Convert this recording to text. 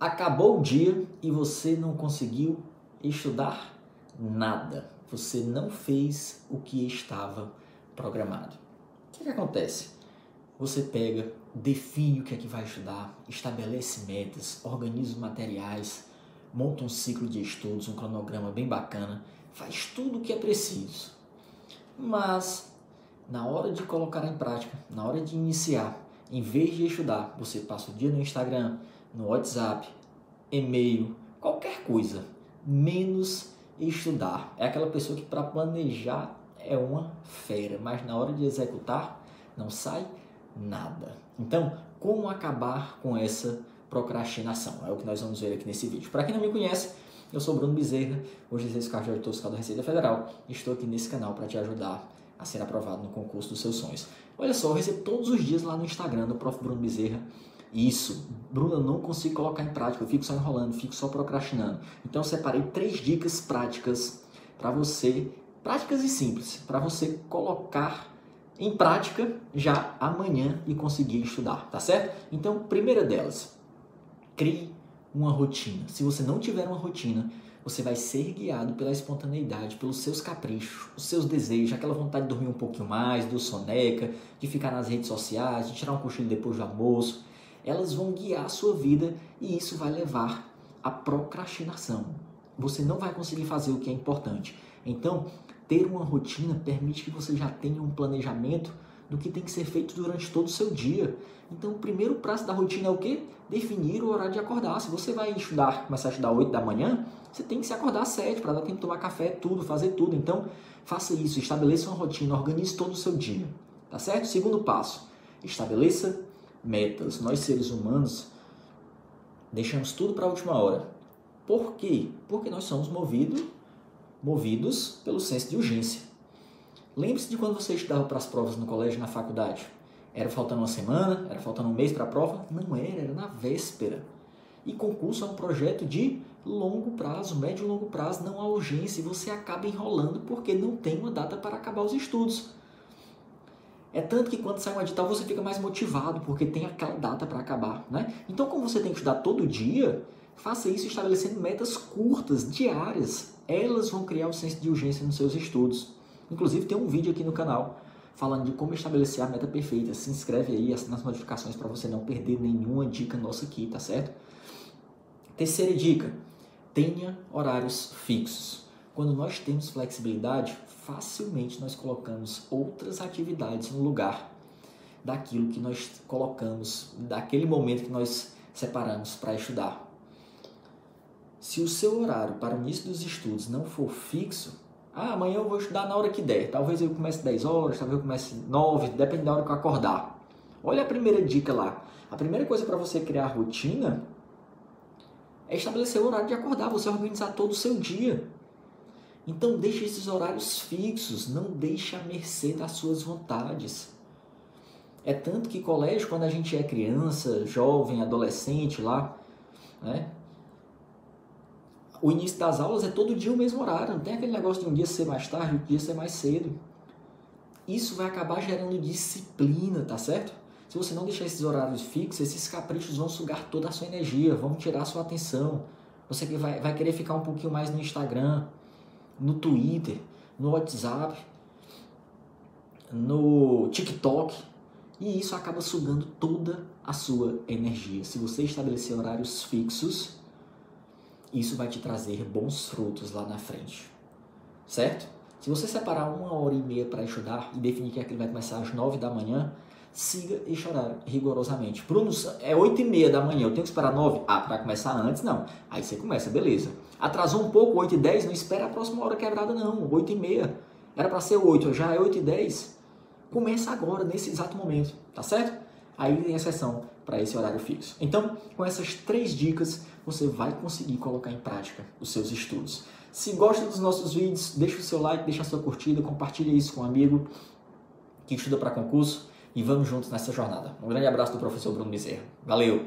Acabou o dia e você não conseguiu estudar nada. Você não fez o que estava programado. O que, que acontece? Você pega, define o que é que vai estudar, estabelece metas, organiza os materiais, monta um ciclo de estudos, um cronograma bem bacana, faz tudo o que é preciso. Mas na hora de colocar em prática, na hora de iniciar, em vez de estudar, você passa o dia no Instagram, no WhatsApp, e-mail, qualquer coisa, menos estudar. É aquela pessoa que para planejar é uma fera, mas na hora de executar não sai nada. Então, como acabar com essa procrastinação? É o que nós vamos ver aqui nesse vídeo. Para quem não me conhece, eu sou Bruno Bezerra, hoje exerço cargo de auditor fiscal da Receita Federal e estou aqui nesse canal para te ajudar a ser aprovado no concurso dos seus sonhos. Olha só, eu recebo todos os dias lá no Instagram do Prof. Bruno Bezerra isso, Bruno, eu não consigo colocar em prática, eu fico só enrolando, fico só procrastinando. Então eu separei três dicas práticas para você, práticas e simples, para você colocar em prática já amanhã e conseguir estudar, tá certo? Então, primeira delas, crie uma rotina. Se você não tiver uma rotina, você vai ser guiado pela espontaneidade, pelos seus caprichos, os seus desejos, aquela vontade de dormir um pouquinho mais, do soneca, de ficar nas redes sociais, de tirar um cochilo depois do almoço elas vão guiar a sua vida e isso vai levar à procrastinação. Você não vai conseguir fazer o que é importante. Então, ter uma rotina permite que você já tenha um planejamento do que tem que ser feito durante todo o seu dia. Então, o primeiro prazo da rotina é o quê? Definir o horário de acordar. Se você vai estudar, começar a estudar 8 da manhã, você tem que se acordar às 7 para dar tempo de tomar café, tudo, fazer tudo. Então, faça isso, estabeleça uma rotina, organize todo o seu dia. Tá certo? Segundo passo, estabeleça metas. Nós seres humanos deixamos tudo para a última hora. Por quê? Porque nós somos movidos, movidos pelo senso de urgência. Lembre-se de quando você estudava para as provas no colégio, na faculdade. Era faltando uma semana, era faltando um mês para a prova? Não era, era na véspera. E concurso é um projeto de longo prazo, médio e longo prazo, não há urgência e você acaba enrolando porque não tem uma data para acabar os estudos. É tanto que quando sai um edital você fica mais motivado, porque tem aquela data para acabar, né? Então, como você tem que estudar todo dia, faça isso estabelecendo metas curtas, diárias. Elas vão criar o senso de urgência nos seus estudos. Inclusive, tem um vídeo aqui no canal falando de como estabelecer a meta perfeita. Se inscreve aí, assina as notificações para você não perder nenhuma dica nossa aqui, tá certo? Terceira dica: tenha horários fixos. Quando nós temos flexibilidade, facilmente nós colocamos outras atividades no lugar daquilo que nós colocamos, daquele momento que nós separamos para estudar. Se o seu horário para o início dos estudos não for fixo, ah, amanhã eu vou estudar na hora que der. Talvez eu comece 10 horas, talvez eu comece 9, depende da hora que eu acordar. Olha a primeira dica lá. A primeira coisa para você criar rotina é estabelecer o horário de acordar, você organizar todo o seu dia. Então deixe esses horários fixos, não deixe a mercê das suas vontades. É tanto que colégio, quando a gente é criança, jovem, adolescente lá, né? O início das aulas é todo dia o mesmo horário, não tem aquele negócio de um dia ser mais tarde, outro dia ser mais cedo. Isso vai acabar gerando disciplina, tá certo? Se você não deixar esses horários fixos, esses caprichos vão sugar toda a sua energia, vão tirar a sua atenção. Você vai, vai querer ficar um pouquinho mais no Instagram, no Twitter, no WhatsApp, no TikTok. E isso acaba sugando toda a sua energia. Se você estabelecer horários fixos, isso vai te trazer bons frutos lá na frente. Certo? Se você separar uma hora e meia para estudar e definir que aquele vai começar às nove da manhã, siga este horário rigorosamente. Bruno, é oito e meia da manhã, eu tenho que esperar nove? Ah, para começar antes, não. Aí você começa, beleza. Atrasou um pouco, 8 e 10, não espera a próxima hora quebrada não, 8 e meia. Era para ser 8, já é 8 e 10. Começa agora, nesse exato momento, tá certo? Aí tem exceção para esse horário fixo. Então, com essas três dicas, você vai conseguir colocar em prática os seus estudos. Se gosta dos nossos vídeos, deixa o seu like, deixa a sua curtida, compartilha isso com um amigo que estuda para concurso e vamos juntos nessa jornada. Um grande abraço do professor Bruno Bezerra. Valeu!